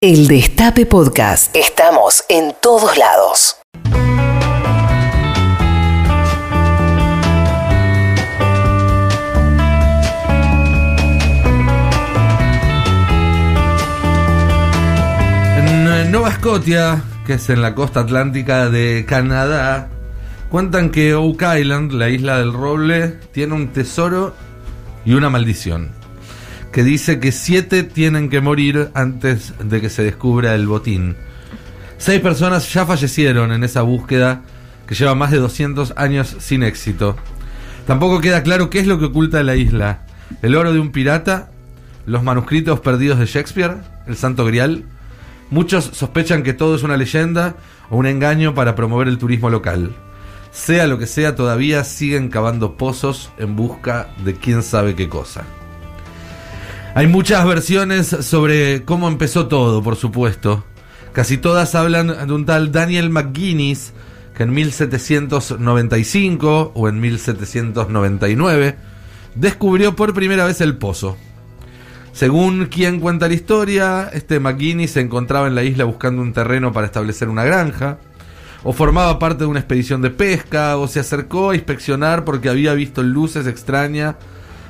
El Destape Podcast. Estamos en todos lados. En Nova Scotia, que es en la costa atlántica de Canadá, cuentan que Oak Island, la isla del roble, tiene un tesoro y una maldición. Que dice que siete tienen que morir antes de que se descubra el botín. Seis personas ya fallecieron en esa búsqueda que lleva más de 200 años sin éxito. Tampoco queda claro qué es lo que oculta la isla. El oro de un pirata, los manuscritos perdidos de Shakespeare, el Santo Grial. Muchos sospechan que todo es una leyenda o un engaño para promover el turismo local. Sea lo que sea, todavía siguen cavando pozos en busca de quién sabe qué cosa. Hay muchas versiones sobre cómo empezó todo, por supuesto. Casi todas hablan de un tal Daniel McGuinness que en 1795 o en 1799 descubrió por primera vez el pozo. Según quien cuenta la historia, este McGuinness se encontraba en la isla buscando un terreno para establecer una granja, o formaba parte de una expedición de pesca, o se acercó a inspeccionar porque había visto luces extrañas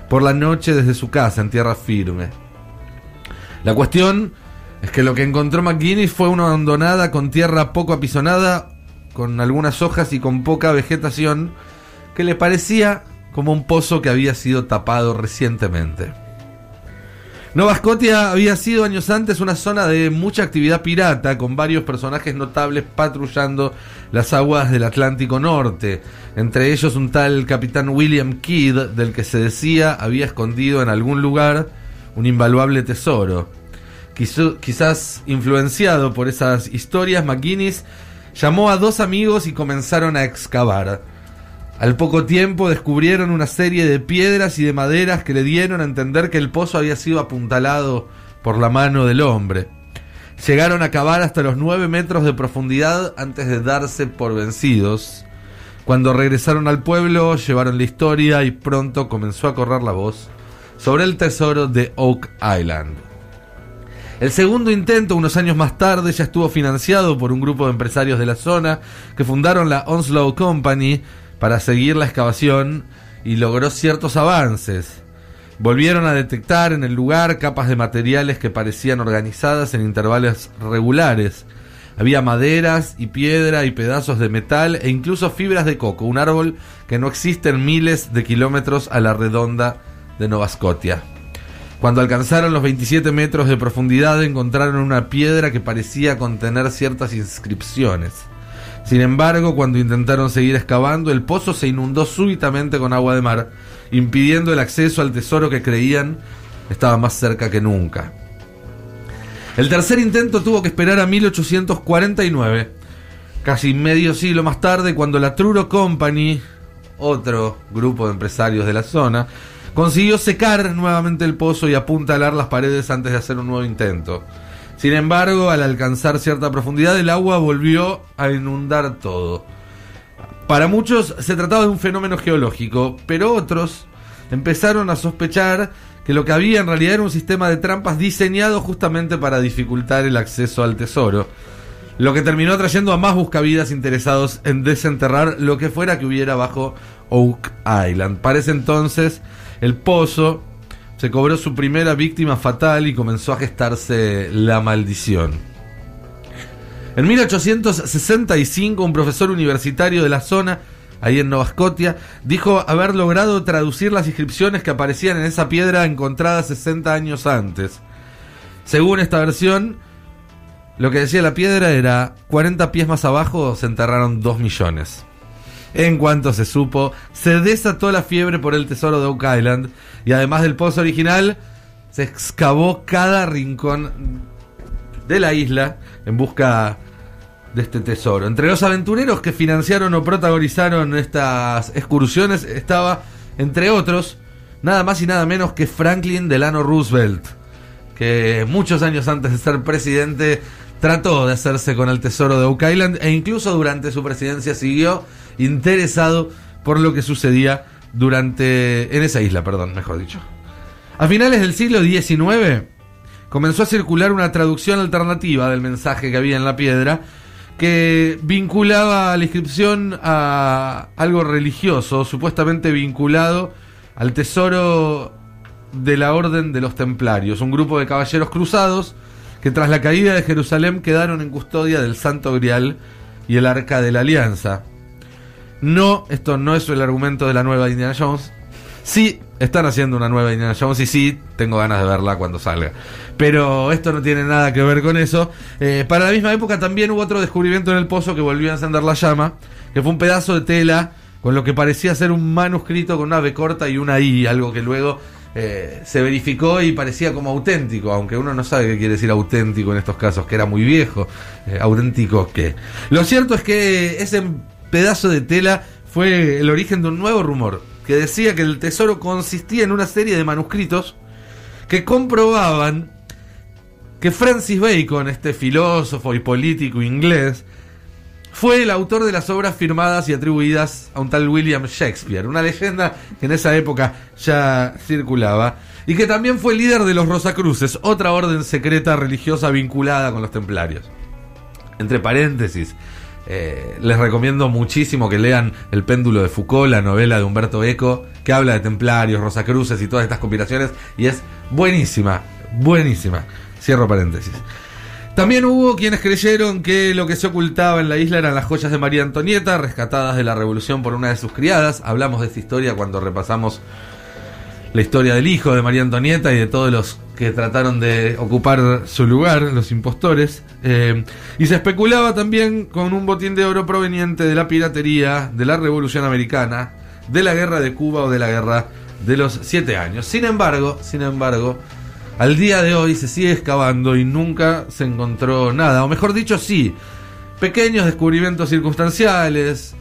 por la noche desde su casa en tierra firme. La cuestión es que lo que encontró McGuinness fue una hondonada con tierra poco apisonada, con algunas hojas y con poca vegetación, que le parecía como un pozo que había sido tapado recientemente. Nova Scotia había sido años antes una zona de mucha actividad pirata, con varios personajes notables patrullando las aguas del Atlántico Norte, entre ellos un tal capitán William Kidd, del que se decía había escondido en algún lugar un invaluable tesoro. quizás influenciado por esas historias, McGuinness llamó a dos amigos y comenzaron a excavar. Al poco tiempo descubrieron una serie de piedras y de maderas que le dieron a entender que el pozo había sido apuntalado por la mano del hombre. Llegaron a cavar hasta los nueve metros de profundidad antes de darse por vencidos. Cuando regresaron al pueblo, llevaron la historia y pronto comenzó a correr la voz sobre el tesoro de Oak Island. El segundo intento, unos años más tarde, ya estuvo financiado por un grupo de empresarios de la zona que fundaron la Onslow Company, para seguir la excavación y logró ciertos avances. Volvieron a detectar en el lugar capas de materiales que parecían organizadas en intervalos regulares. Había maderas y piedra y pedazos de metal e incluso fibras de coco, un árbol que no existe en miles de kilómetros a la redonda de Nova Scotia. Cuando alcanzaron los 27 metros de profundidad encontraron una piedra que parecía contener ciertas inscripciones. Sin embargo, cuando intentaron seguir excavando, el pozo se inundó súbitamente con agua de mar, impidiendo el acceso al tesoro que creían estaba más cerca que nunca. El tercer intento tuvo que esperar a 1849, casi medio siglo más tarde, cuando la Truro Company, otro grupo de empresarios de la zona, consiguió secar nuevamente el pozo y apuntalar las paredes antes de hacer un nuevo intento. Sin embargo, al alcanzar cierta profundidad, el agua volvió a inundar todo. Para muchos se trataba de un fenómeno geológico, pero otros empezaron a sospechar que lo que había en realidad era un sistema de trampas diseñado justamente para dificultar el acceso al tesoro, lo que terminó atrayendo a más buscavidas interesados en desenterrar lo que fuera que hubiera bajo Oak Island. Para ese entonces, el pozo se cobró su primera víctima fatal y comenzó a gestarse la maldición. En 1865, un profesor universitario de la zona, ahí en Nova Scotia, dijo haber logrado traducir las inscripciones que aparecían en esa piedra encontrada 60 años antes. Según esta versión, lo que decía la piedra era 40 pies más abajo se enterraron 2 millones. En cuanto se supo, se desató la fiebre por el tesoro de Oak Island y además del pozo original, se excavó cada rincón de la isla en busca de este tesoro. Entre los aventureros que financiaron o protagonizaron estas excursiones estaba, entre otros, nada más y nada menos que Franklin Delano Roosevelt, que muchos años antes de ser presidente trató de hacerse con el tesoro de Oak Island e incluso durante su presidencia siguió interesado por lo que sucedía durante en esa isla, perdón, mejor dicho. A finales del siglo XIX, comenzó a circular una traducción alternativa del mensaje que había en la piedra que vinculaba la inscripción a algo religioso, supuestamente vinculado al tesoro de la Orden de los Templarios, un grupo de caballeros cruzados que tras la caída de Jerusalén quedaron en custodia del Santo Grial y el Arca de la Alianza. No, esto no es el argumento de la nueva Indiana Jones. Sí, están haciendo una nueva Indiana Jones y sí, tengo ganas de verla cuando salga. Pero esto no tiene nada que ver con eso. Eh, para la misma época también hubo otro descubrimiento en el pozo que volvió a encender la llama, que fue un pedazo de tela con lo que parecía ser un manuscrito con una B corta y una I, algo que luego eh, se verificó y parecía como auténtico, aunque uno no sabe qué quiere decir auténtico en estos casos, que era muy viejo. Eh, auténtico que. Lo cierto es que ese pedazo de tela fue el origen de un nuevo rumor, que decía que el tesoro consistía en una serie de manuscritos que comprobaban que Francis Bacon, este filósofo y político inglés, fue el autor de las obras firmadas y atribuidas a un tal William Shakespeare, una leyenda que en esa época ya circulaba, y que también fue líder de los Rosacruces, otra orden secreta religiosa vinculada con los templarios. Entre paréntesis, eh, les recomiendo muchísimo que lean El péndulo de Foucault, la novela de Humberto Eco, que habla de templarios, Rosacruces y todas estas conspiraciones, y es buenísima, buenísima. Cierro paréntesis. También hubo quienes creyeron que lo que se ocultaba en la isla eran las joyas de María Antonieta, rescatadas de la revolución por una de sus criadas. Hablamos de esta historia cuando repasamos la historia del hijo de María Antonieta y de todos los que trataron de ocupar su lugar, los impostores. Eh, y se especulaba también con un botín de oro proveniente de la piratería, de la Revolución Americana, de la guerra de Cuba o de la guerra de los siete años. Sin embargo, sin embargo, al día de hoy se sigue excavando y nunca se encontró nada, o mejor dicho, sí, pequeños descubrimientos circunstanciales,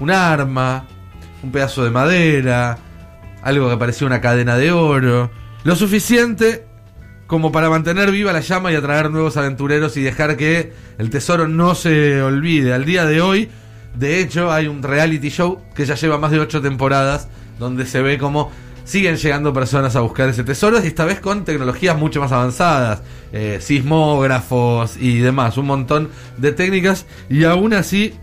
un arma, un pedazo de madera, algo que parecía una cadena de oro, lo suficiente como para mantener viva la llama y atraer nuevos aventureros y dejar que el tesoro no se olvide. Al día de hoy, de hecho, hay un reality show que ya lleva más de ocho temporadas donde se ve como siguen llegando personas a buscar ese tesoro y esta vez con tecnologías mucho más avanzadas, eh, sismógrafos y demás, un montón de técnicas y aún así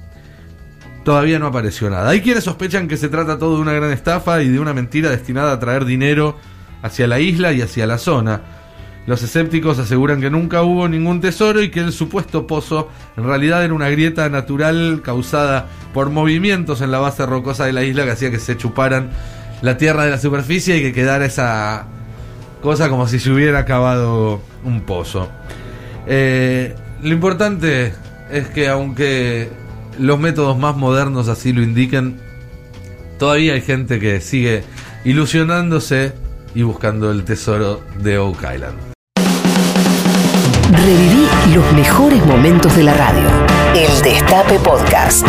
todavía no apareció nada. Hay quienes sospechan que se trata todo de una gran estafa y de una mentira destinada a traer dinero hacia la isla y hacia la zona. Los escépticos aseguran que nunca hubo ningún tesoro y que el supuesto pozo en realidad era una grieta natural causada por movimientos en la base rocosa de la isla que hacía que se chuparan la tierra de la superficie y que quedara esa cosa como si se hubiera acabado un pozo. Eh, lo importante es que aunque los métodos más modernos así lo indiquen, todavía hay gente que sigue ilusionándose y buscando el tesoro de Oak Island. Reviví los mejores momentos de la radio. El Destape Podcast.